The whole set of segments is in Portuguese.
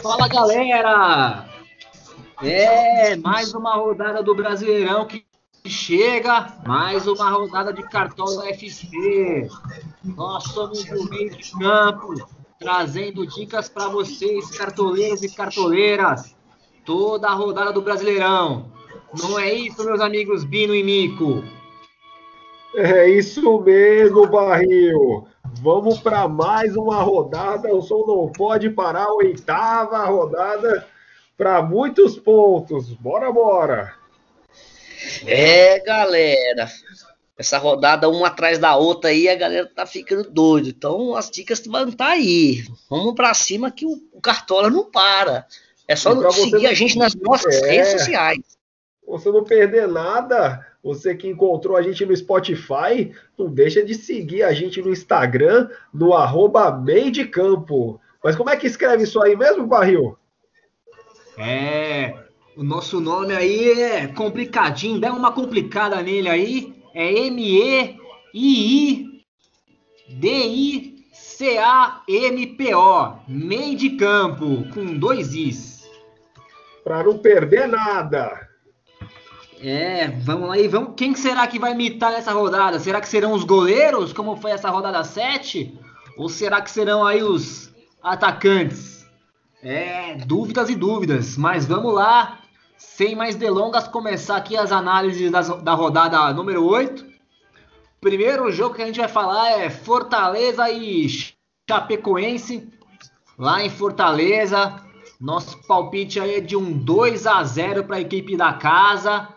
Fala galera! É, mais uma rodada do Brasileirão que chega, mais uma rodada de Cartola FC. Nós somos o meio de campo, trazendo dicas para vocês, cartoleiros e cartoleiras, toda a rodada do Brasileirão. Não é isso, meus amigos Bino e Mico? É isso mesmo, Barril. Vamos para mais uma rodada. O som não pode parar. Oitava rodada para muitos pontos. Bora, bora. É, galera. Essa rodada uma atrás da outra aí, a galera tá ficando doido. Então as dicas vão estar tá aí. Vamos para cima que o, o, Cartola não para. É só seguir a gente nas nossas é, redes sociais. Você não perder nada, você que encontrou a gente no Spotify, não deixa de seguir a gente no Instagram, no arroba meio de campo. Mas como é que escreve isso aí mesmo, Barril? É, o nosso nome aí é complicadinho, dá uma complicada nele aí. É M-E-I-I-D-I-C-A-M-P-O. Meio de campo, com dois Is. Para não perder nada. É, vamos aí, vamos. Quem será que vai imitar nessa rodada? Será que serão os goleiros, como foi essa rodada 7? Ou será que serão aí os atacantes? É, dúvidas e dúvidas, mas vamos lá. Sem mais delongas, começar aqui as análises das, da rodada número 8. Primeiro jogo que a gente vai falar é Fortaleza e Chapecoense. Lá em Fortaleza, nosso palpite aí é de um 2 a 0 para a equipe da casa.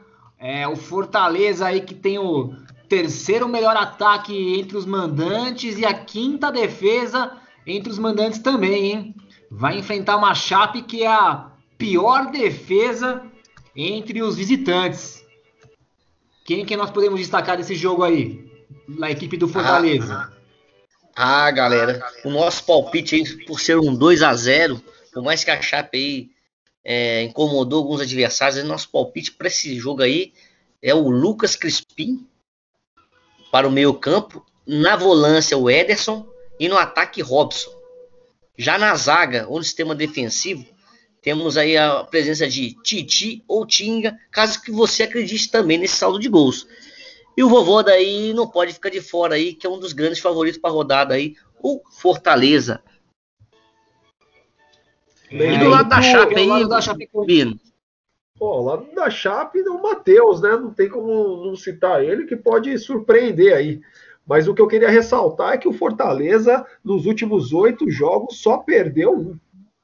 É, o Fortaleza aí que tem o terceiro melhor ataque entre os mandantes e a quinta defesa entre os mandantes também, hein? Vai enfrentar uma Chape que é a pior defesa entre os visitantes. Quem que nós podemos destacar desse jogo aí? Na equipe do Fortaleza. Ah, ah, galera, o nosso palpite aí, por ser um 2 a 0 por mais que a Chape aí é, incomodou alguns adversários. Nosso palpite para esse jogo aí é o Lucas Crispim para o meio campo, na volância o Ederson e no ataque Robson. Já na zaga ou no sistema defensivo, temos aí a presença de Titi ou Tinga, caso que você acredite também nesse saldo de gols. E o vovô daí não pode ficar de fora aí, que é um dos grandes favoritos para a rodada aí, o Fortaleza. E do lado da Chape aí, lado da Chape Pô, o lado da Chape é o Matheus, né? Não tem como não citar ele, que pode surpreender aí. Mas o que eu queria ressaltar é que o Fortaleza, nos últimos oito jogos, só perdeu um.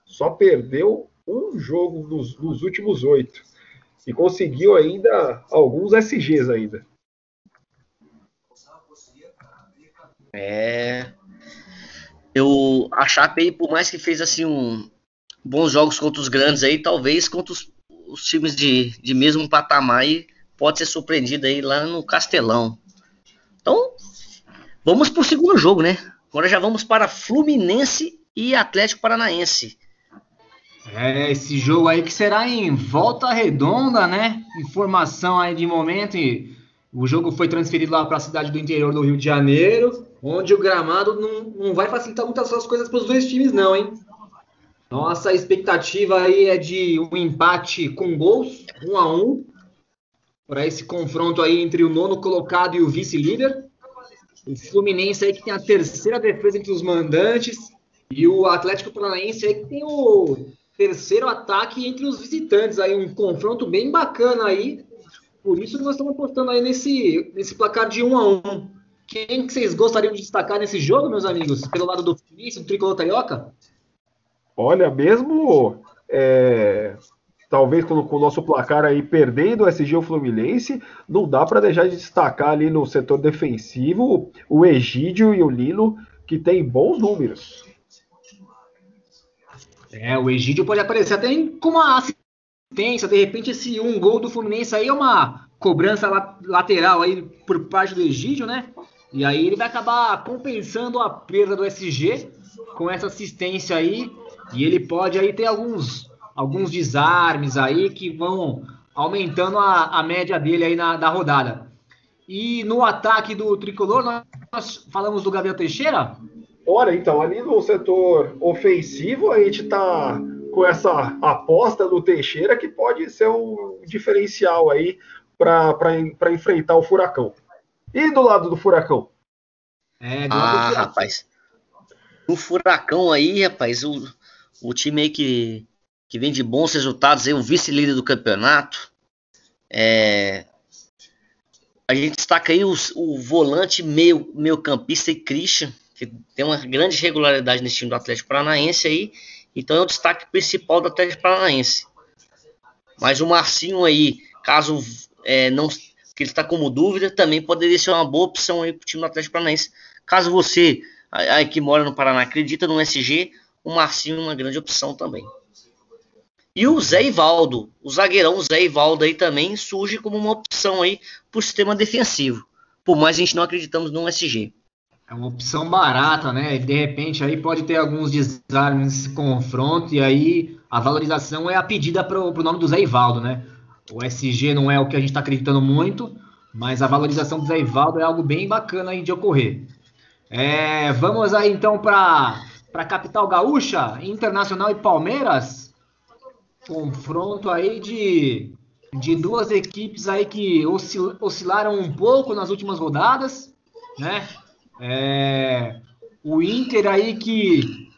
Só perdeu um jogo nos, nos últimos oito. E conseguiu ainda alguns SGs ainda. É. Eu, a Chape, por mais que fez assim um, bons jogos contra os grandes aí, talvez contra os, os times de, de mesmo patamar aí, pode ser surpreendido aí lá no Castelão. Então, vamos para o segundo jogo, né? Agora já vamos para Fluminense e Atlético Paranaense. É, esse jogo aí que será em volta redonda, né? Informação aí de momento. E o jogo foi transferido lá para a cidade do interior do Rio de Janeiro, onde o gramado não, não vai facilitar muitas coisas para os dois times, não, hein? Nossa expectativa aí é de um empate com gols, um a um, para esse confronto aí entre o nono colocado e o vice-líder. O Fluminense aí que tem a terceira defesa entre os mandantes e o Atlético Paranaense aí que tem o terceiro ataque entre os visitantes aí, um confronto bem bacana aí. Por isso nós estamos apostando aí nesse, nesse placar de um a um. Quem que vocês gostariam de destacar nesse jogo, meus amigos? Pelo lado do Fluminense, do Tricolor Carioca? Olha, mesmo é, talvez com, com, o nosso placar aí perdendo o SG o Fluminense, não dá para deixar de destacar ali no setor defensivo o Egídio e o Lino, que tem bons números. É, o Egídio pode aparecer até com uma assistência, de repente esse um gol do Fluminense aí é uma cobrança lateral aí por parte do Egídio, né? E aí ele vai acabar compensando a perda do SG com essa assistência aí e ele pode aí ter alguns, alguns desarmes aí que vão aumentando a, a média dele aí na da rodada. E no ataque do tricolor, nós falamos do Gabriel Teixeira? Olha, então, ali no setor ofensivo, a gente está com essa aposta do Teixeira que pode ser um diferencial aí para enfrentar o Furacão. E do lado do Furacão? É, do ah, do rapaz. O Furacão aí, rapaz, o, o time aí que, que vem de bons resultados, aí, o vice-líder do campeonato. É, a gente destaca aí os, o volante meio, meio campista e Christian, que tem uma grande regularidade nesse time do Atlético Paranaense aí. Então é o destaque principal do Atlético Paranaense. Mas o Marcinho aí, caso é, não que ele está como dúvida, também poderia ser uma boa opção aí para o time do Atlético Paranaense. Caso você, aí que mora no Paraná, acredita no SG, o Marcinho é uma grande opção também. E o Zé Ivaldo, o zagueirão Zé Ivaldo aí também surge como uma opção aí para o sistema defensivo. Por mais a gente não acreditamos no SG. É uma opção barata, né? De repente aí pode ter alguns desarmes nesse confronto e aí a valorização é a pedida para o nome do Zé Ivaldo, né? O SG não é o que a gente está acreditando muito, mas a valorização do Zé Ivaldo é algo bem bacana aí de ocorrer. É, vamos aí então para a capital gaúcha, Internacional e Palmeiras. Confronto aí de, de duas equipes aí que oscil, oscilaram um pouco nas últimas rodadas, né? É, o Inter aí que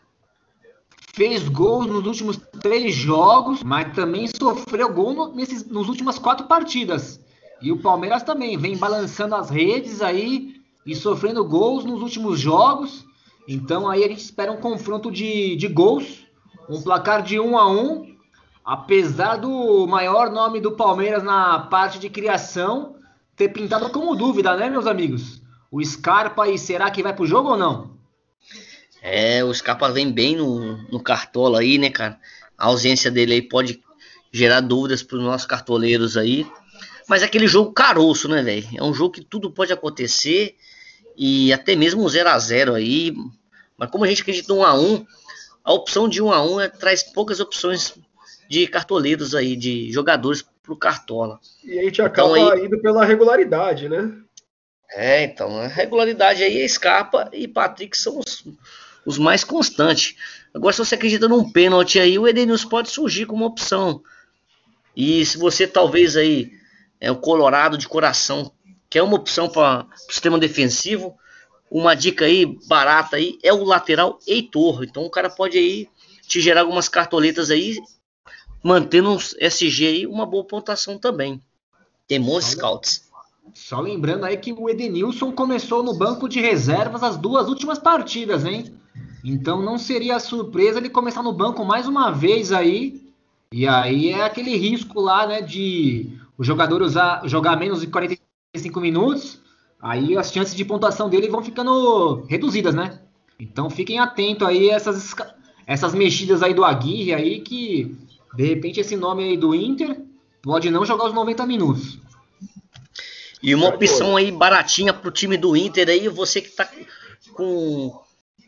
fez gols nos últimos três jogos, mas também sofreu gol no, nesses, nos últimas quatro partidas. E o Palmeiras também vem balançando as redes aí e sofrendo gols nos últimos jogos. Então aí a gente espera um confronto de, de gols, um placar de 1 a 1 apesar do maior nome do Palmeiras na parte de criação ter pintado como dúvida, né, meus amigos? O Scarpa e será que vai pro jogo ou não? É, o Scarpa vem bem no, no cartola aí, né, cara? A ausência dele aí pode gerar dúvidas para os nossos cartoleiros aí. Mas é aquele jogo caroço, né, velho? É um jogo que tudo pode acontecer e até mesmo um 0 a 0 aí. Mas como a gente acredita no 1 a 1, a opção de 1 a 1 é, traz poucas opções de cartoleiros aí, de jogadores pro cartola. E a gente acaba então, aí, indo pela regularidade, né? É, então, a regularidade aí é Scarpa e Patrick são os, os mais constantes. Agora, se você acredita num pênalti aí, o Edenilson pode surgir como opção. E se você talvez aí é o Colorado de coração, que é uma opção para o sistema defensivo, uma dica aí barata aí é o lateral Heitor. Então o cara pode aí te gerar algumas cartoletas aí, mantendo um SG aí uma boa pontuação também. Tem bons scouts. Só lembrando aí que o Edenilson começou no banco de reservas as duas últimas partidas, hein? Então não seria surpresa ele começar no banco mais uma vez aí. E aí é aquele risco lá, né, de o jogador usar, jogar menos de 45 minutos. Aí as chances de pontuação dele vão ficando reduzidas, né? Então fiquem atentos aí a essas, essas mexidas aí do Aguirre aí que de repente esse nome aí do Inter pode não jogar os 90 minutos. E uma opção aí baratinha pro time do Inter aí, você que tá com,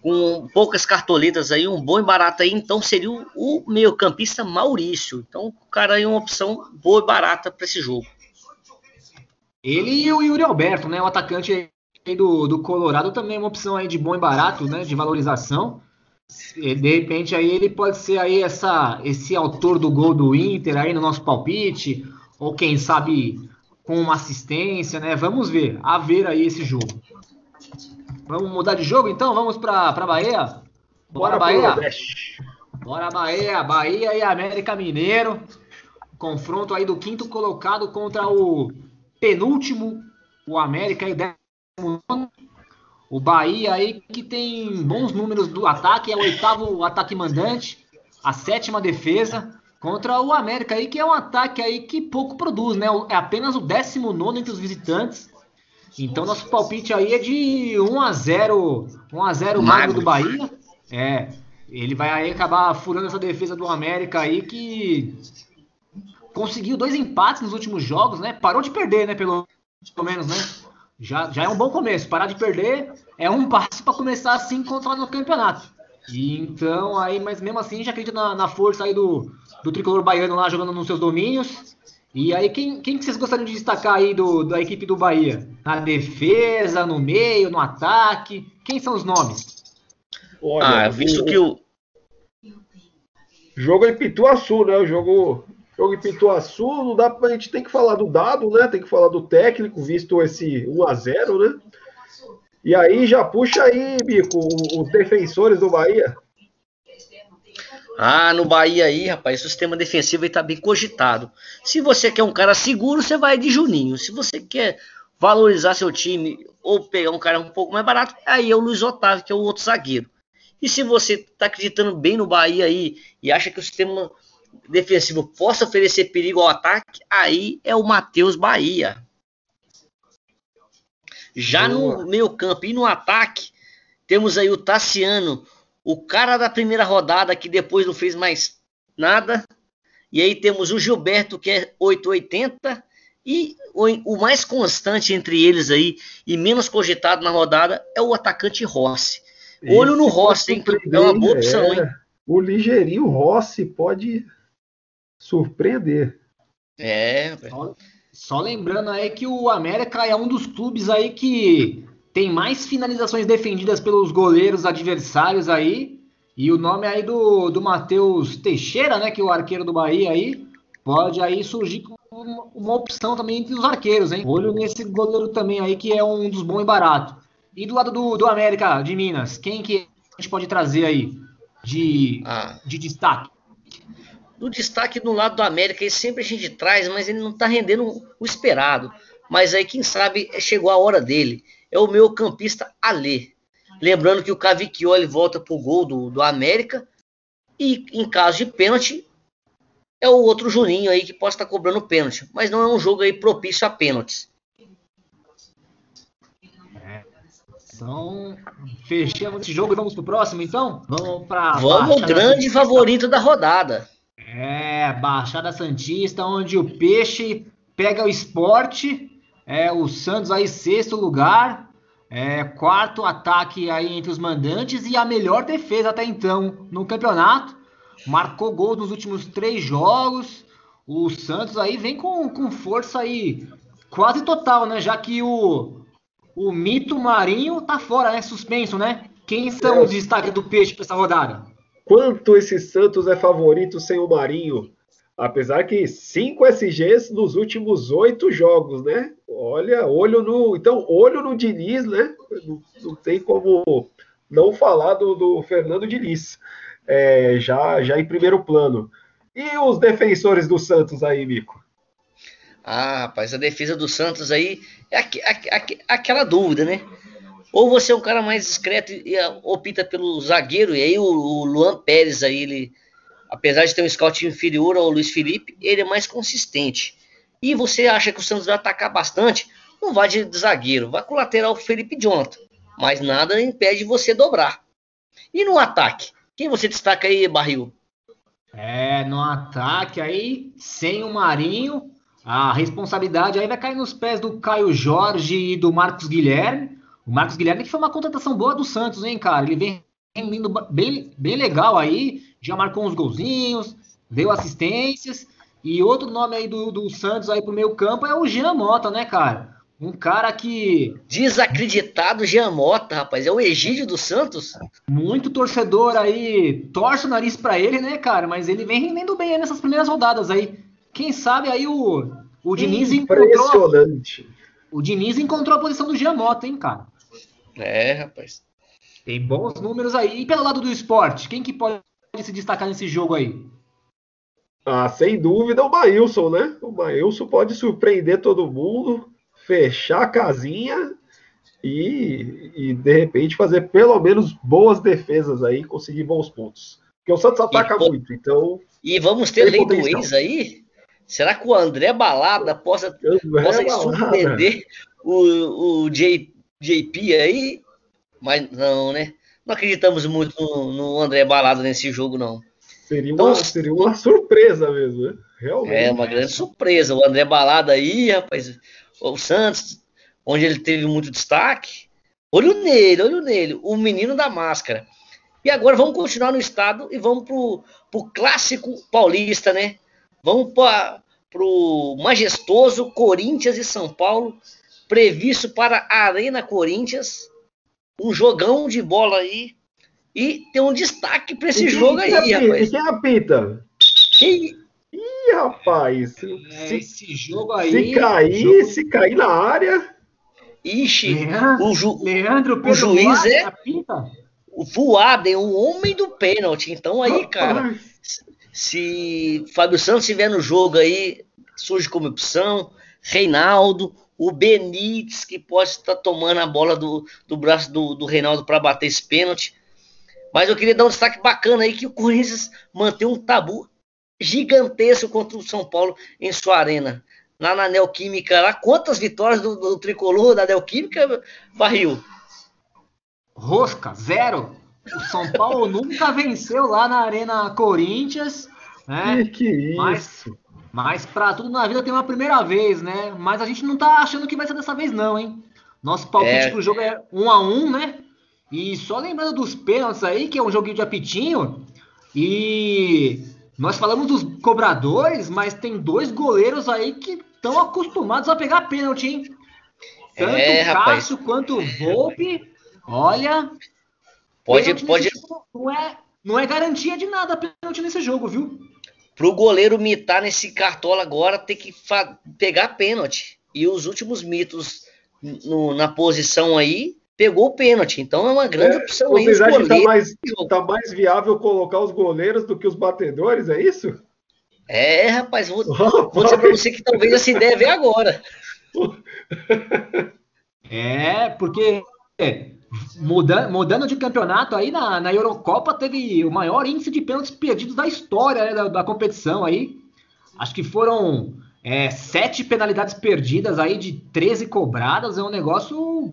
com poucas cartoletas aí, um bom e barato aí, então seria o, o meio campista Maurício. Então o cara aí é uma opção boa e barata para esse jogo. Ele e o Yuri Alberto, né, o atacante do, do Colorado também é uma opção aí de bom e barato, né, de valorização. De repente aí ele pode ser aí essa, esse autor do gol do Inter aí no nosso palpite, ou quem sabe com uma assistência, né? Vamos ver, a ver aí esse jogo. Vamos mudar de jogo então? Vamos para Bahia? Bora, Bora Bahia! Bora Bahia! Bahia e América Mineiro. Confronto aí do quinto colocado contra o penúltimo, o América e décimo o Bahia aí que tem bons números do ataque, é o oitavo ataque mandante, a sétima defesa contra o América aí, que é um ataque aí que pouco produz, né? É apenas o 19 entre os visitantes. Então nosso palpite aí é de 1 a 0, 1 a 0 Mago do Bahia. É, ele vai aí acabar furando essa defesa do América aí que conseguiu dois empates nos últimos jogos, né? Parou de perder, né, pelo, pelo menos, né? Já, já é um bom começo. Parar de perder é um passo para começar assim controlar no campeonato. E então aí, mas mesmo assim já acredito na, na força aí do, do tricolor baiano lá jogando nos seus domínios. E aí, quem, quem que vocês gostariam de destacar aí do, da equipe do Bahia? Na defesa, no meio, no ataque? Quem são os nomes? Olha, ah, visto o, que o. Jogo em Pituaçu, né? O jogo, jogo em Pituaçu, não dá pra, a gente tem que falar do dado, né? Tem que falar do técnico, visto esse 1 a 0 né? E aí já puxa aí, Bico, os defensores do Bahia. Ah, no Bahia aí, rapaz, o sistema defensivo está bem cogitado. Se você quer um cara seguro, você vai de Juninho. Se você quer valorizar seu time ou pegar um cara um pouco mais barato, aí é o Luiz Otávio, que é o outro zagueiro. E se você está acreditando bem no Bahia aí e acha que o sistema defensivo possa oferecer perigo ao ataque, aí é o Matheus Bahia. Já Boa. no meio campo e no ataque, temos aí o Tassiano, o cara da primeira rodada que depois não fez mais nada. E aí temos o Gilberto que é 880 e o, o mais constante entre eles aí e menos cogitado na rodada é o atacante Rossi. Olho no Rossi, hein, é uma boa opção, é. hein? O ligeirinho Rossi pode surpreender. É, só, só lembrando aí que o América é um dos clubes aí que tem mais finalizações defendidas pelos goleiros adversários aí. E o nome aí do, do Matheus Teixeira, né? Que é o arqueiro do Bahia aí, pode aí surgir como uma, uma, opção também entre os arqueiros, hein? Olho nesse goleiro também aí, que é um dos bons e barato. E do lado do, do América de Minas, quem que a gente pode trazer aí de, ah. de destaque? Do destaque do lado do América, ele sempre a gente traz, mas ele não tá rendendo o esperado. Mas aí, quem sabe, chegou a hora dele é o meu campista Alê. Lembrando que o Cavicchioli volta pro gol do, do América. E em caso de pênalti, é o outro Juninho aí que pode estar cobrando pênalti. Mas não é um jogo aí propício a pênaltis. É. Então, fechamos esse jogo e vamos pro próximo, então? Vamos para Vamos, grande favorito da rodada. É, Baixada Santista, onde o Peixe pega o esporte é, o Santos aí sexto lugar, é, quarto ataque aí entre os mandantes e a melhor defesa até então no campeonato. Marcou gol nos últimos três jogos. O Santos aí vem com, com força aí quase total, né? Já que o, o mito Marinho tá fora, né? Suspenso, né? Quem são é. os destaques do Peixe para essa rodada? Quanto esse Santos é favorito sem o Marinho? Apesar que cinco SGs nos últimos oito jogos, né? Olha, olho no. Então, olho no Diniz, né? Não, não tem como não falar do, do Fernando Diniz. É, já, já em primeiro plano. E os defensores do Santos aí, Mico? Ah, rapaz, a defesa do Santos aí é aqu aqu aquela dúvida, né? Ou você é um cara mais discreto e opta pelo zagueiro, e aí o, o Luan Pérez aí, ele apesar de ter um scout inferior ao Luiz Felipe, ele é mais consistente. E você acha que o Santos vai atacar bastante? Não vai de zagueiro, vai com o lateral Felipe Jonathan. Mas nada impede você dobrar. E no ataque? Quem você destaca aí, Barril? É, no ataque aí, sem o Marinho, a responsabilidade aí vai cair nos pés do Caio Jorge e do Marcos Guilherme. O Marcos Guilherme que foi uma contratação boa do Santos, hein, cara? Ele vem indo bem, bem legal aí, já marcou uns golzinhos, deu assistências. E outro nome aí do, do Santos aí pro meio campo é o Jean Mota, né, cara? Um cara que. Desacreditado Jean Mota, rapaz. É o Egídio do Santos. Muito torcedor aí, torce o nariz para ele, né, cara? Mas ele vem rendendo bem aí nessas primeiras rodadas aí. Quem sabe aí o, o Diniz encontrou. O Diniz encontrou a posição do Jean Mota, hein, cara? É, rapaz. Tem bons números aí. E pelo lado do esporte, quem que pode se destacar nesse jogo aí? Ah, sem dúvida o Maílson, né? O Maílson pode surpreender todo mundo, fechar a casinha e, e, de repente fazer pelo menos boas defesas aí, conseguir bons pontos. Porque o Santos ataca e, muito, então. E vamos ter lei do ex aí? Será que o André Balada possa, possa surpreender o, o J, JP aí? Mas não, né? Não acreditamos muito no, no André Balada nesse jogo, não. Seria, então, uma, seria uma surpresa mesmo, né? Realmente. É, uma grande surpresa. O André Balada aí, rapaz. O Santos, onde ele teve muito destaque. Olho nele, olho nele. O menino da máscara. E agora vamos continuar no estado e vamos pro, pro clássico paulista, né? Vamos para pro majestoso Corinthians e São Paulo, previsto para a Arena Corinthians. Um jogão de bola aí. E tem um destaque para esse jogo aí, apita? rapaz. E quem apita? Quem... Ih, rapaz. É, se, esse jogo aí. Se cair, jogo... se cair na área. Ixi, Leandro, o, ju, Leandro o juiz é o Voaden, o homem do pênalti. Então aí, cara, se Fábio Santos estiver no jogo aí, surge como opção. Reinaldo, o Benítez, que pode estar tomando a bola do, do braço do, do Reinaldo para bater esse pênalti. Mas eu queria dar um destaque bacana aí que o Corinthians mantém um tabu gigantesco contra o São Paulo em sua arena. Lá na Neoquímica, lá, quantas vitórias do, do tricolor da Neoquímica, Barril? Rosca, zero. O São Paulo nunca venceu lá na Arena Corinthians. Né? Que, que isso? Mas, mas para tudo na vida tem uma primeira vez, né? Mas a gente não tá achando que vai ser dessa vez, não, hein? Nosso palpite é... pro jogo é um a um, né? E só lembrando dos pênaltis aí, que é um joguinho de apitinho. E nós falamos dos cobradores, mas tem dois goleiros aí que estão acostumados a pegar pênalti, hein? Tanto é, o Cássio quanto o Volpe. Olha, Pode, pode. Não é, não é garantia de nada pênalti nesse jogo, viu? Pro goleiro mitar nesse cartola agora, tem que pegar pênalti. E os últimos mitos no, na posição aí, pegou o pênalti. Então é uma grande é, opção vocês aí. Vocês acham que tá mais, tá mais viável colocar os goleiros do que os batedores, é isso? É, rapaz, vou, vou dizer pra você que talvez essa ideia venha agora. É, porque Mudando, mudando de campeonato aí na, na Eurocopa teve o maior índice de pênaltis perdidos da história né, da, da, competição aí. Acho que foram é, sete penalidades perdidas aí de 13 cobradas. É um negócio.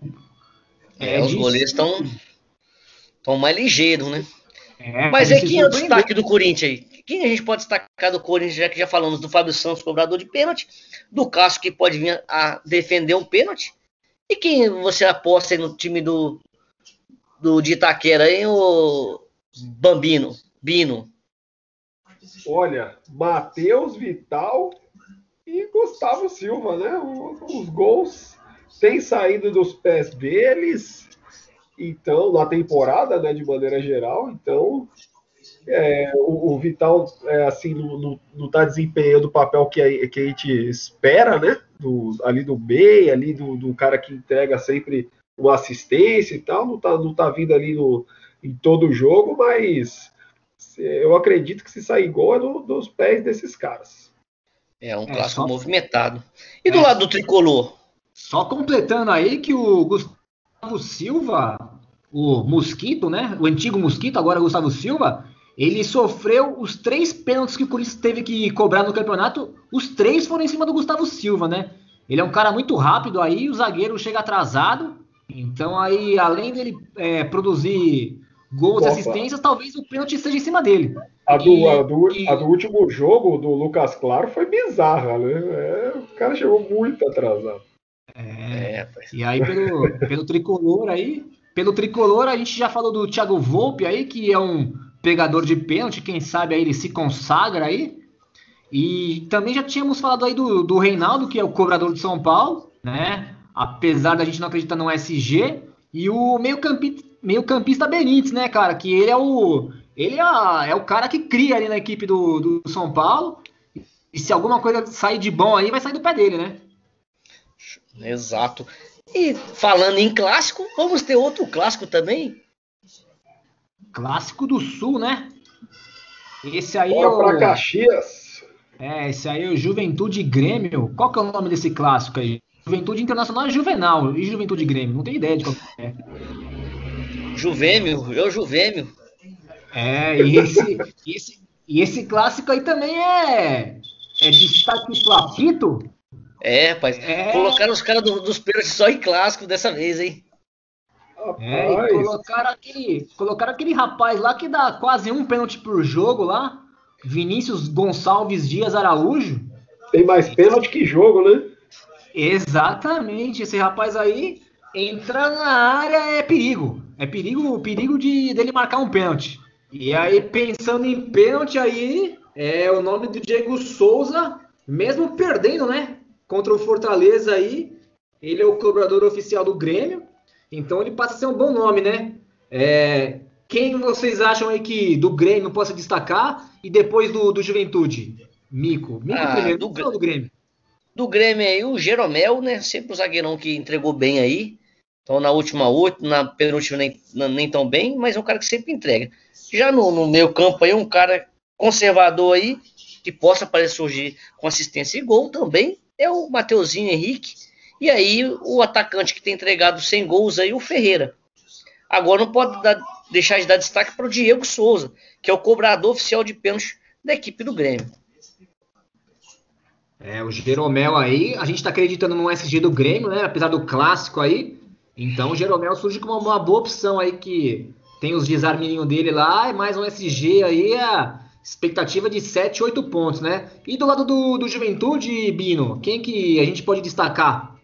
É, é os de... goleiros estão tão mais ligeiros, né? É, Mas é quem é o destaque do Corinthians aí? Quem a gente pode destacar do Corinthians, já que já falamos do Fábio Santos, cobrador de pênalti, do Cássio, que pode vir a defender um pênalti, e quem você aposta aí no time do, do de Itaquera, hein, o Bambino, Bino? Olha, Matheus Vital e Gustavo Silva, né? Os gols têm saído dos pés deles, então, na temporada, né, de maneira geral, então é, o, o, Vital é, assim não está desempenhando o papel que a, que a gente espera, né? Do, ali do B, ali do, do cara que entrega sempre uma assistência e tal, não tá, não tá vindo ali no, em todo o jogo, mas eu acredito que se sair gol é no, dos pés desses caras. É um é, clássico só... movimentado. E do é. lado do tricolor? Só completando aí que o Gustavo Silva, o Mosquito, né? O antigo Mosquito, agora Gustavo Silva, ele sofreu os três pênaltis que o Corinthians teve que cobrar no campeonato. Os três foram em cima do Gustavo Silva, né? Ele é um cara muito rápido aí, o zagueiro chega atrasado então aí, além dele é, produzir gols e assistências, talvez o pênalti seja em cima dele. A do, e, a, do, e... a do, último jogo do Lucas Claro foi bizarra, né? É, o cara chegou muito atrasado. É, é e aí pelo, pelo tricolor aí, pelo tricolor a gente já falou do Thiago Volpe aí, que é um pegador de pênalti, quem sabe aí ele se consagra aí. E também já tínhamos falado aí do, do Reinaldo, que é o cobrador de São Paulo, né? Apesar da gente não acreditar no SG, e o meio-campista meio campista Benítez, né, cara? Que ele é o. Ele é, é o cara que cria ali na equipe do, do São Paulo. E se alguma coisa sair de bom aí, vai sair do pé dele, né? Exato. E falando em clássico, vamos ter outro clássico também? Clássico do Sul, né? Esse aí Bora é o... pra Caxias. É, esse aí é o Juventude Grêmio. Qual que é o nome desse clássico aí? Juventude Internacional é Juvenal e Juventude Grêmio. Não tem ideia de qual é. Juvêmio, eu Juvêmio. É, e esse, esse, e esse clássico aí também é, é destaque Flapito. É, rapaz. É... Colocaram os caras do, dos pênaltis só em clássico dessa vez, hein? É, e colocaram aquele, colocaram aquele rapaz lá que dá quase um pênalti por jogo lá. Vinícius Gonçalves Dias Araújo. Tem mais pênalti que jogo, né? Exatamente, esse rapaz aí entrar na área é perigo. É perigo, perigo de dele marcar um pênalti. E aí pensando em pênalti aí, é o nome do Diego Souza mesmo perdendo, né? Contra o Fortaleza aí, ele é o cobrador oficial do Grêmio, então ele passa a ser um bom nome, né? É, quem vocês acham aí que do Grêmio possa destacar e depois do, do Juventude? Mico. Mico ah, primeiro, do, do Grêmio. Do Grêmio aí, o Jeromel, né? Sempre o zagueirão que entregou bem aí. Então, na última oito, na penúltima nem, nem tão bem, mas é um cara que sempre entrega. Já no, no meu campo aí, um cara conservador aí, que possa aparecer surgir com assistência e gol também, é o Mateuzinho Henrique. E aí, o atacante que tem entregado 100 gols aí, o Ferreira. Agora não pode dar, deixar de dar destaque para o Diego Souza, que é o cobrador oficial de pênalti da equipe do Grêmio. É, o Jeromel aí, a gente está acreditando no SG do Grêmio, né? Apesar do clássico aí. Então o Jeromel surge como uma boa opção aí que tem os desarminhos dele lá e mais um SG aí, a expectativa de 7, 8 pontos, né? E do lado do, do Juventude, Bino, quem que a gente pode destacar?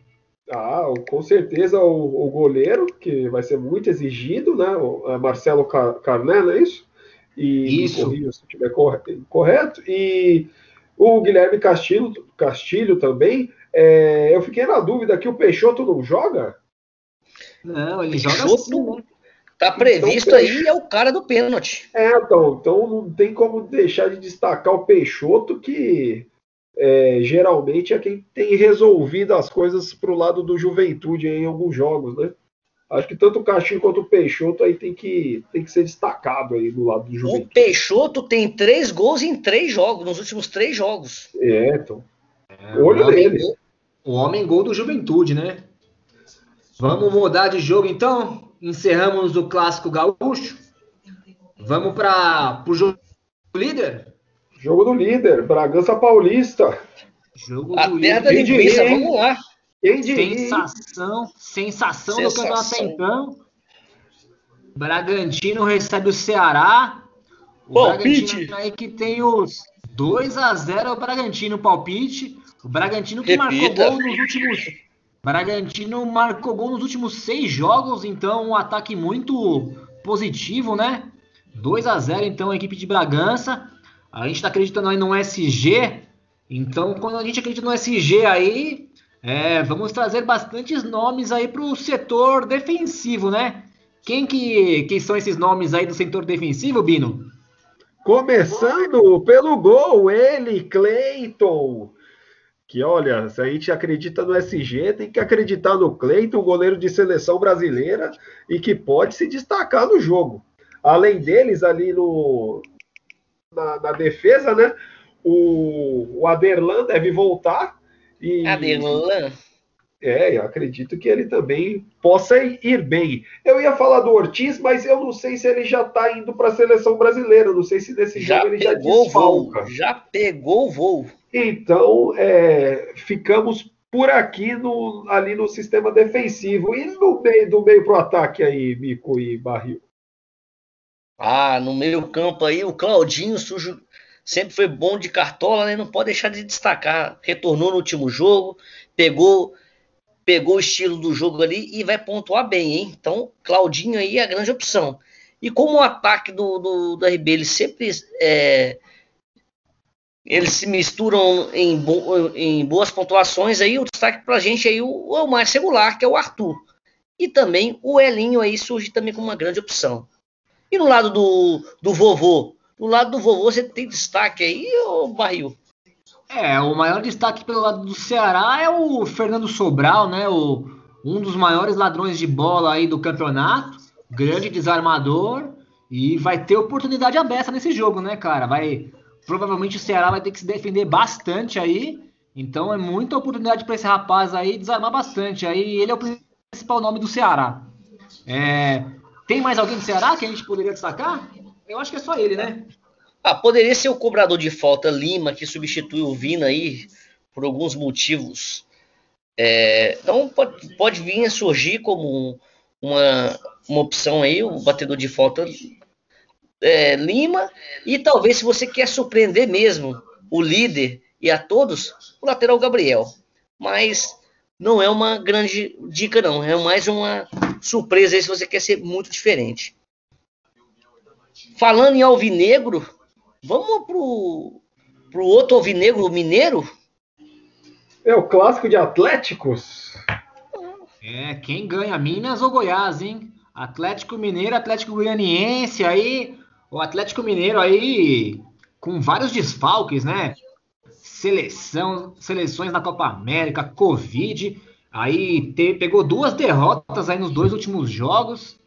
Ah, com certeza o, o goleiro, que vai ser muito exigido, né? O é Marcelo Carné, não é isso? E, isso. se estiver correto. E o Guilherme Castilho, Castilho também. É, eu fiquei na dúvida que o Peixoto não joga? Não, ele Peixoto joga sim, né? Tá previsto então, aí, é o cara do pênalti. É, então, então não tem como deixar de destacar o Peixoto, que é, geralmente é quem tem resolvido as coisas pro lado do Juventude em alguns jogos, né? Acho que tanto o Castilho quanto o Peixoto aí tem que, tem que ser destacado aí do lado do Juventude. O Peixoto tem três gols em três jogos, nos últimos três jogos. É, então. É, Olho o homem, neles. O homem gol do Juventude, né? Vamos mudar de jogo então? Encerramos o clássico gaúcho. Vamos para o jogo líder? Jogo do líder, Bragança Paulista. Jogo A do terra da linguiça, vamos lá. Quem sensação, sensação, sensação do campeonato então. Bragantino recebe o Ceará. O palpite. Bragantino aí que tem os 2 a 0 o Bragantino palpite. O Bragantino que Repita. marcou gol nos últimos Bragantino marcou gol nos últimos seis jogos, então um ataque muito positivo, né? 2 a 0 então a equipe de Bragança. A gente está acreditando aí no SG. Então, quando a gente acredita no SG aí, é, vamos trazer bastantes nomes aí para o setor defensivo, né? Quem que, quem são esses nomes aí do setor defensivo, Bino? Começando pelo gol, ele, Cleiton. Que olha, se a gente acredita no SG, tem que acreditar no Cleiton, goleiro de seleção brasileira e que pode se destacar no jogo. Além deles, ali no, na, na defesa, né? O, o Aderlan deve voltar. E, Aderlan? É, eu acredito que ele também possa ir bem. Eu ia falar do Ortiz, mas eu não sei se ele já está indo para a seleção brasileira. Não sei se nesse já jogo ele já desfalca. Voo, já pegou o voo. Então, é, ficamos por aqui no, ali no sistema defensivo. E no meio do meio para o ataque aí, Mico e Barril? Ah, no meio campo aí, o Claudinho sujo sempre foi bom de cartola, né? Não pode deixar de destacar. Retornou no último jogo, pegou pegou o estilo do jogo ali e vai pontuar bem, hein? Então, Claudinho aí é a grande opção. E como o ataque do, do, do RB, eles sempre é, eles se misturam em, bo, em boas pontuações, aí o destaque pra gente aí o, o mais regular, que é o Arthur. E também o Elinho aí surge também como uma grande opção. E no lado do, do vovô? No lado do vovô você tem destaque aí, ô Barril? É, o maior destaque pelo lado do Ceará é o Fernando Sobral, né? O, um dos maiores ladrões de bola aí do campeonato, grande desarmador e vai ter oportunidade aberta nesse jogo, né, cara? Vai provavelmente o Ceará vai ter que se defender bastante aí. Então é muita oportunidade para esse rapaz aí desarmar bastante. Aí ele é o principal nome do Ceará. É, tem mais alguém do Ceará que a gente poderia destacar? Eu acho que é só ele, né? Ah, poderia ser o cobrador de falta Lima, que substitui o Vina aí por alguns motivos. É, então pode, pode vir a surgir como uma, uma opção aí, o batedor de falta é, Lima. E talvez, se você quer surpreender mesmo o líder e a todos, o lateral Gabriel. Mas não é uma grande dica, não. É mais uma surpresa aí se você quer ser muito diferente. Falando em alvinegro, vamos pro, pro outro alvinegro mineiro, É o clássico de Atléticos. É, quem ganha Minas ou Goiás, hein? Atlético Mineiro, Atlético Goianiense, aí o Atlético Mineiro aí com vários desfalques, né? Seleção, seleções na Copa América, Covid, aí te, pegou duas derrotas aí nos dois últimos jogos.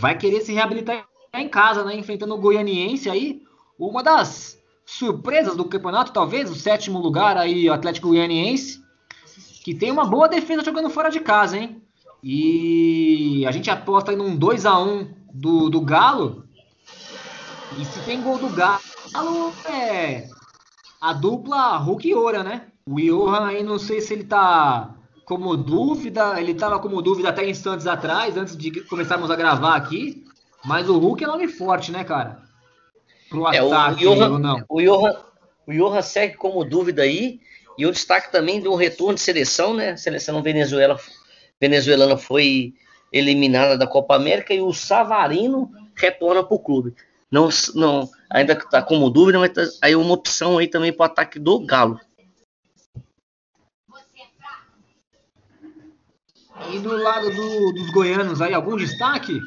Vai querer se reabilitar em casa, né? Enfrentando o Goianiense aí, uma das surpresas do campeonato, talvez, o sétimo lugar aí, o Atlético Goianiense, que tem uma boa defesa jogando fora de casa, hein? E a gente aposta aí num 2 a 1 do, do Galo. E se tem gol do Galo, é a dupla Hulk e Ora, né? O Johan aí, não sei se ele tá como dúvida, ele tava como dúvida até instantes atrás, antes de começarmos a gravar aqui. Mas o Hulk é nome forte, né, cara? Pro é, ataque, o Johan, ou não. O Johan, o Johan segue como dúvida aí. E eu destaque também de um retorno de seleção, né? A seleção Venezuela, venezuelana foi eliminada da Copa América e o Savarino retorna para o clube. Não, não, ainda está como dúvida, mas tá, aí uma opção aí também para o ataque do Galo. E do lado do, dos goianos aí, algum destaque?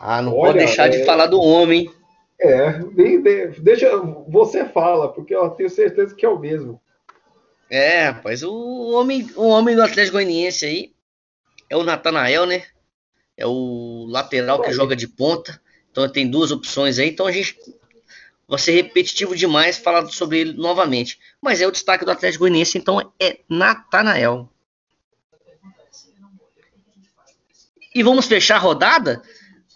Ah, não Olha, pode deixar é... de falar do homem. É, deixa, você fala, porque eu tenho certeza que é o mesmo. É, rapaz, o homem, o homem do Atlético Goianiense aí é o Natanael, né? É o lateral que joga de ponta. Então tem duas opções aí. Então a gente vai ser repetitivo demais falar sobre ele novamente. Mas é o destaque do Atlético Goianiense, então é Natanael. E vamos fechar a rodada.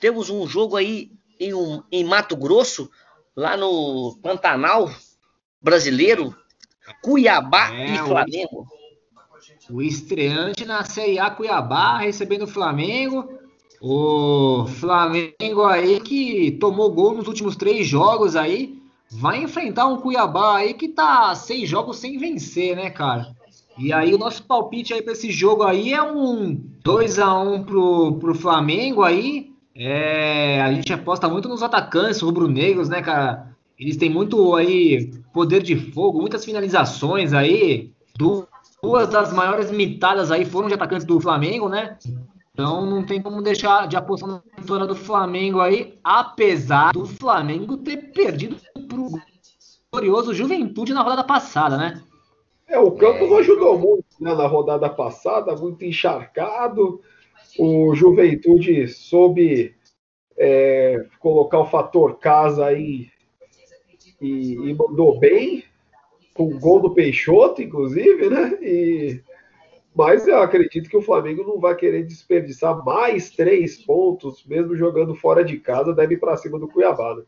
Temos um jogo aí em, um, em Mato Grosso, lá no Pantanal brasileiro, Cuiabá é, e Flamengo. O, o estreante na Série A Cuiabá recebendo o Flamengo. O Flamengo aí que tomou gol nos últimos três jogos aí, vai enfrentar um Cuiabá aí que tá seis jogos sem vencer, né, cara? E aí o nosso palpite aí para esse jogo aí é um 2 a 1 pro, pro Flamengo aí. É, a gente aposta muito nos atacantes rubro-negros, né, cara? Eles têm muito aí poder de fogo, muitas finalizações aí. Duas das maiores mitadas aí foram de atacantes do Flamengo, né? Então não tem como deixar de apostar na vitória do Flamengo aí, apesar do Flamengo ter perdido pro glorioso Juventude na rodada passada, né? É, o campo não ajudou muito né, na rodada passada, muito encharcado. O Juventude soube é, colocar o fator casa aí e, e mandou bem, com o gol do Peixoto, inclusive, né? E mas eu acredito que o Flamengo não vai querer desperdiçar mais três pontos, mesmo jogando fora de casa, deve ir para cima do Cuiabá. Né?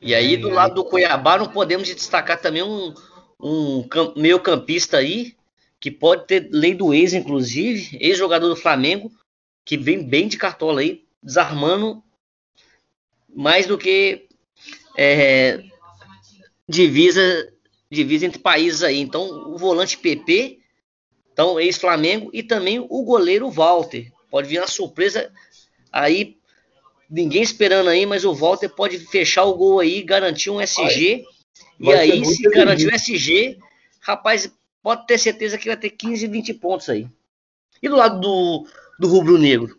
E aí, do lado do Cuiabá, não podemos destacar também um, um meio campista aí, que pode ter lei do ex, inclusive, ex-jogador do Flamengo, que vem bem de cartola aí, desarmando mais do que é, divisa divisa entre países aí. Então, o volante PP, então ex-Flamengo, e também o goleiro Walter. Pode vir uma surpresa aí, ninguém esperando aí, mas o Walter pode fechar o gol aí, garantir um SG. Vai, e aí, se garantir o SG, rapaz, pode ter certeza que vai ter 15, 20 pontos aí. E do lado do, do Rubro Negro?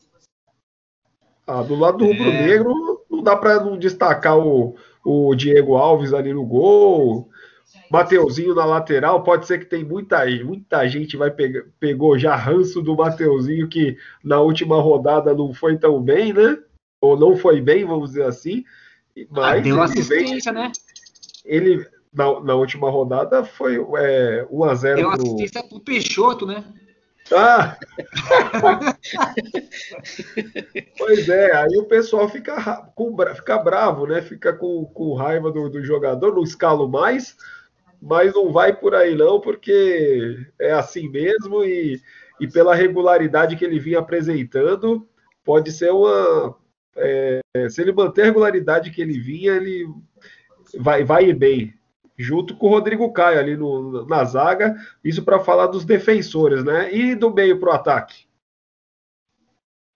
Ah, do lado do Rubro é. Negro, não dá para não destacar o, o Diego Alves ali no gol. Mateuzinho na lateral, pode ser que tem muita, muita gente vai pegar, pegou já ranço do Mateuzinho que na última rodada não foi tão bem, né? Ou não foi bem, vamos dizer assim. Mas ah, deu assistência, vem, né? Ele na, na última rodada foi é, 1 a 0 Deu pro... assistência pro Peixoto, né? Ah! pois é, aí o pessoal fica, com, fica bravo, né? Fica com, com raiva do, do jogador, não escalo mais mas não vai por aí não, porque é assim mesmo e, e pela regularidade que ele vinha apresentando, pode ser uma. É, se ele manter a regularidade que ele vinha, ele vai, vai ir bem. Junto com o Rodrigo Caio ali no, na zaga, isso para falar dos defensores, né? E do meio para o ataque.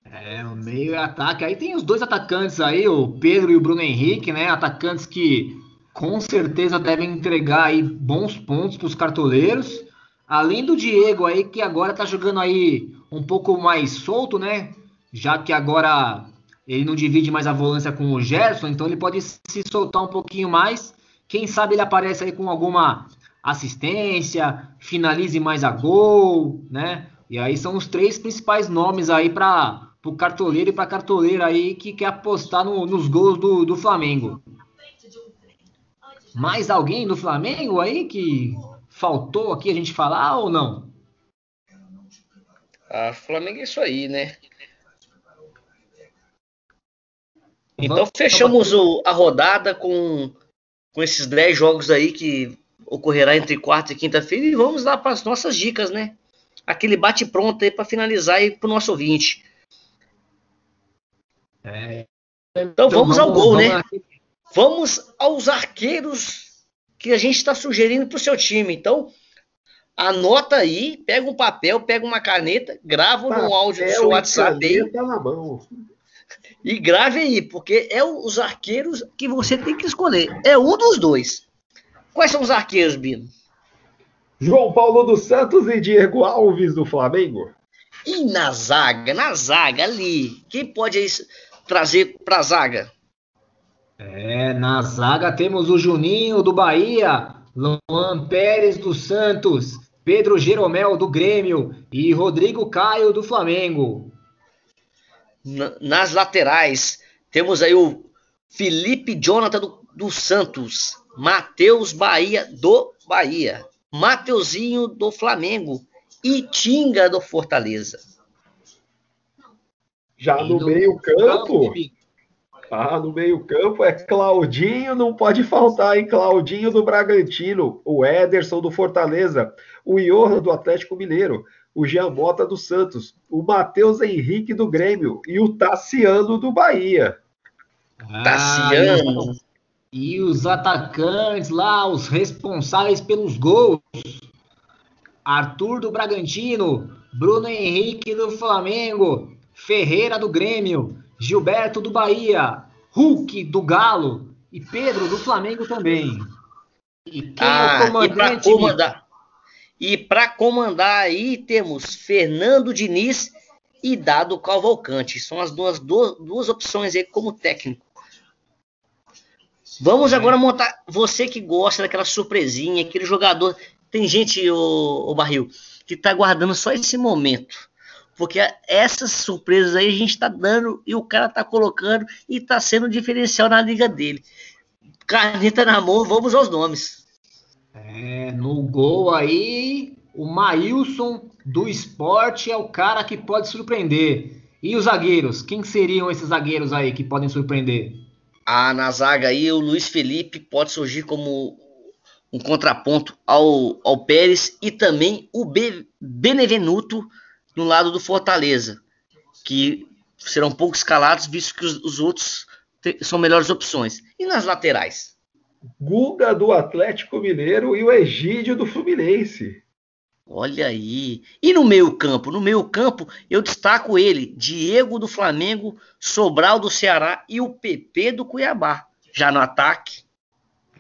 É, o meio e ataque. Aí tem os dois atacantes aí, o Pedro e o Bruno Henrique, né? Atacantes que com certeza devem entregar aí bons pontos para os cartoleiros. Além do Diego aí, que agora tá jogando aí um pouco mais solto, né? Já que agora ele não divide mais a volância com o Gerson, então ele pode se soltar um pouquinho mais. Quem sabe ele aparece aí com alguma assistência, finalize mais a gol, né? E aí são os três principais nomes aí para o cartoleiro e para cartoleira aí que quer apostar no, nos gols do, do Flamengo. Mais alguém do Flamengo aí que faltou aqui a gente falar ou não? Ah, Flamengo é isso aí, né? Então fechamos o, a rodada com, com esses 10 jogos aí que ocorrerá entre quarta e quinta-feira e vamos lá para as nossas dicas, né? Aquele bate pronto aí para finalizar aí para o nosso ouvinte. É. Então, vamos, ao gol, né? Vamos aos arqueiros que a gente está sugerindo para o seu time. Então, anota aí, pega um papel, pega uma caneta, grava papel no áudio do seu WhatsApp aí. Na mão. E grave aí, porque é os arqueiros que você tem que escolher. É um dos dois. Quais são os arqueiros, Bino? João Paulo dos Santos e Diego Alves do Flamengo. E na zaga, na zaga ali, quem pode trazer para a zaga? É, na zaga temos o Juninho do Bahia, Luan Pérez do Santos, Pedro Jeromel do Grêmio e Rodrigo Caio do Flamengo. Nas laterais, temos aí o Felipe Jonathan do, do Santos, Matheus Bahia do Bahia, Mateuzinho do Flamengo e Tinga do Fortaleza. Já no meio-campo. Ah, no meio-campo é Claudinho, não pode faltar, hein? Claudinho do Bragantino, o Ederson do Fortaleza, o Johan do Atlético Mineiro, o Giamota do Santos, o Matheus Henrique do Grêmio e o Tassiano do Bahia. Ah, Tassiano. E os atacantes lá, os responsáveis pelos gols. Arthur do Bragantino, Bruno Henrique do Flamengo, Ferreira do Grêmio, Gilberto do Bahia, Hulk do Galo e Pedro do Flamengo também. E quem ah, é o comandante? E para comandar, aí temos Fernando Diniz e Dado Cavalcante. São as duas, duas, duas opções aí como técnico. Vamos agora montar. Você que gosta daquela surpresinha, aquele jogador. Tem gente, o, o Barril, que tá guardando só esse momento porque essas surpresas aí a gente tá dando e o cara tá colocando e tá sendo diferencial na liga dele. Caneta na mão, vamos aos nomes. É, no gol aí, o Maílson do esporte é o cara que pode surpreender. E os zagueiros? Quem seriam esses zagueiros aí que podem surpreender? Ah, na zaga aí, o Luiz Felipe pode surgir como um contraponto ao, ao Pérez e também o Be Benevenuto no lado do Fortaleza, que serão pouco escalados, visto que os, os outros são melhores opções. E nas laterais? Guga do Atlético Mineiro e o Egídio do Fluminense. Olha aí. E no meio-campo? No meio-campo, eu destaco ele: Diego do Flamengo, Sobral do Ceará e o PP do Cuiabá. Já no ataque.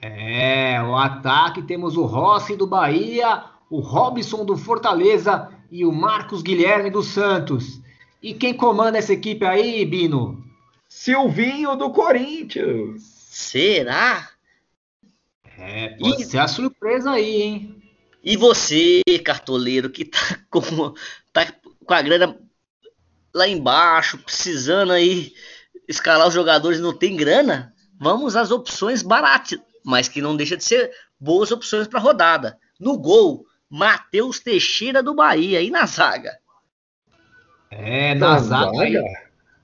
É, o ataque temos o Rossi do Bahia, o Robson do Fortaleza e o Marcos Guilherme dos Santos. E quem comanda essa equipe aí, Bino? Silvinho do Corinthians. Será? É, pode e... ser a surpresa aí, hein? E você, cartoleiro, que tá com, tá com a grana lá embaixo, precisando aí escalar os jogadores não tem grana? Vamos às opções baratas, mas que não deixa de ser boas opções para rodada. No gol, Matheus Teixeira do Bahia. E na zaga? É, na, na zaga. zaga?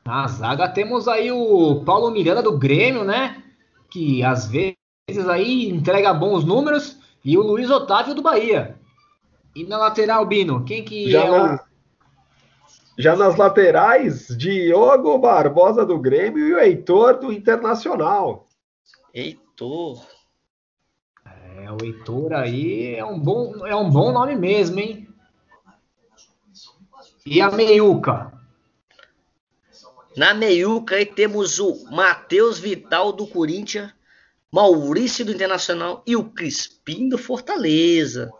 Na zaga temos aí o Paulo Miranda do Grêmio, né? Que às vezes aí entrega bons números. E o Luiz Otávio do Bahia. E na lateral, Bino, quem que já é na, o... Já nas laterais, Diogo Barbosa do Grêmio e o Heitor do Internacional. Heitor. É, o Heitor aí é um bom, é um bom nome mesmo, hein? E a meiuca? Na meiuca aí temos o Matheus Vital do Corinthians, Maurício do Internacional e o Crispim do Fortaleza.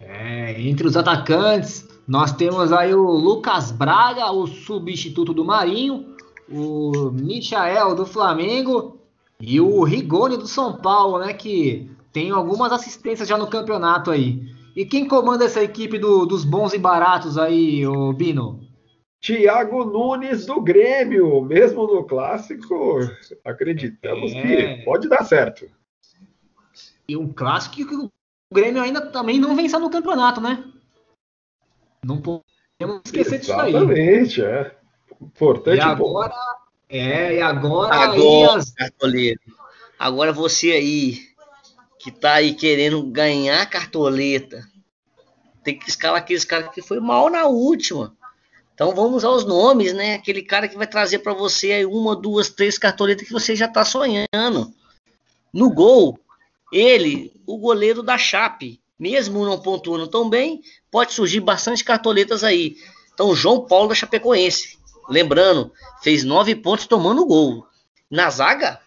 É, entre os atacantes, nós temos aí o Lucas Braga, o substituto do Marinho, o Michael do Flamengo e o Rigoni do São Paulo, né? Que tem algumas assistências já no campeonato aí. E quem comanda essa equipe do, dos bons e baratos aí, o Bino? Tiago Nunes do Grêmio, mesmo no clássico, acreditamos é... que pode dar certo. E um clássico que o Grêmio ainda também não venceu no campeonato, né? Não podemos esquecer disso aí. Exatamente, é. Importante. E agora, é, e agora. Agora, as... agora você aí, que tá aí querendo ganhar cartoleta, tem que escalar aqueles caras que foi mal na última. Então vamos aos nomes, né? Aquele cara que vai trazer para você aí uma, duas, três cartoletas que você já tá sonhando. No gol, ele, o goleiro da Chape, mesmo não pontuando tão bem, pode surgir bastante cartoletas aí. Então João Paulo da Chapecoense, lembrando, fez nove pontos tomando gol. Na zaga,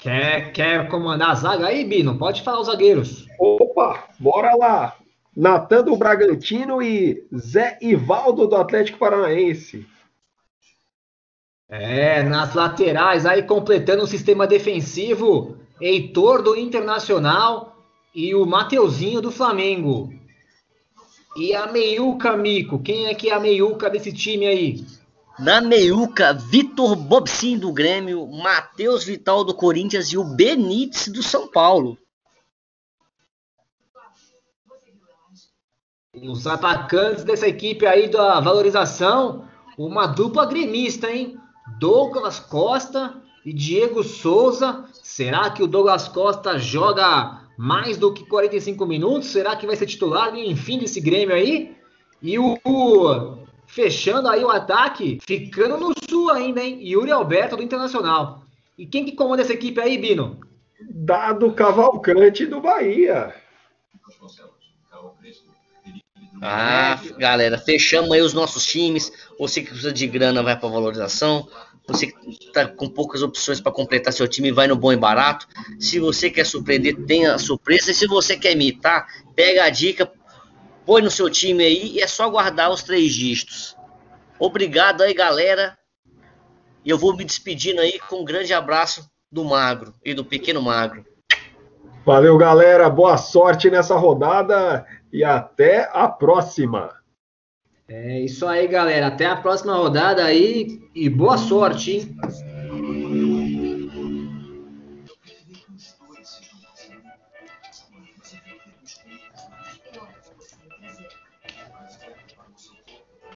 Quer, quer comandar a zaga aí, Bino? Pode falar os zagueiros. Opa, bora lá. Natan do Bragantino e Zé Ivaldo do Atlético Paranaense. É, nas laterais aí completando o sistema defensivo, Heitor do Internacional e o Mateuzinho do Flamengo. E a meiuca, Mico, quem é que é a meiuca desse time aí? Na meiuca, Vitor Bobsin do Grêmio, Matheus Vital do Corinthians e o Benítez do São Paulo. Os atacantes dessa equipe aí da valorização, uma dupla gremista, hein? Douglas Costa e Diego Souza. Será que o Douglas Costa joga mais do que 45 minutos? Será que vai ser titular enfim desse Grêmio aí? E o, o fechando aí o ataque, ficando no sul ainda, hein? Yuri Alberto do Internacional. E quem que comanda essa equipe aí, Bino? Dado Cavalcante do Bahia. Ah, galera, fechamos aí os nossos times. Você que precisa de grana vai para valorização. Você que está com poucas opções para completar seu time, vai no bom e barato. Se você quer surpreender, tem a surpresa. E se você quer imitar, pega a dica, põe no seu time aí e é só guardar os três dígitos. Obrigado aí, galera. E eu vou me despedindo aí com um grande abraço do Magro e do Pequeno Magro. Valeu, galera. Boa sorte nessa rodada e até a próxima. É isso aí, galera. Até a próxima rodada aí e boa sorte, hein?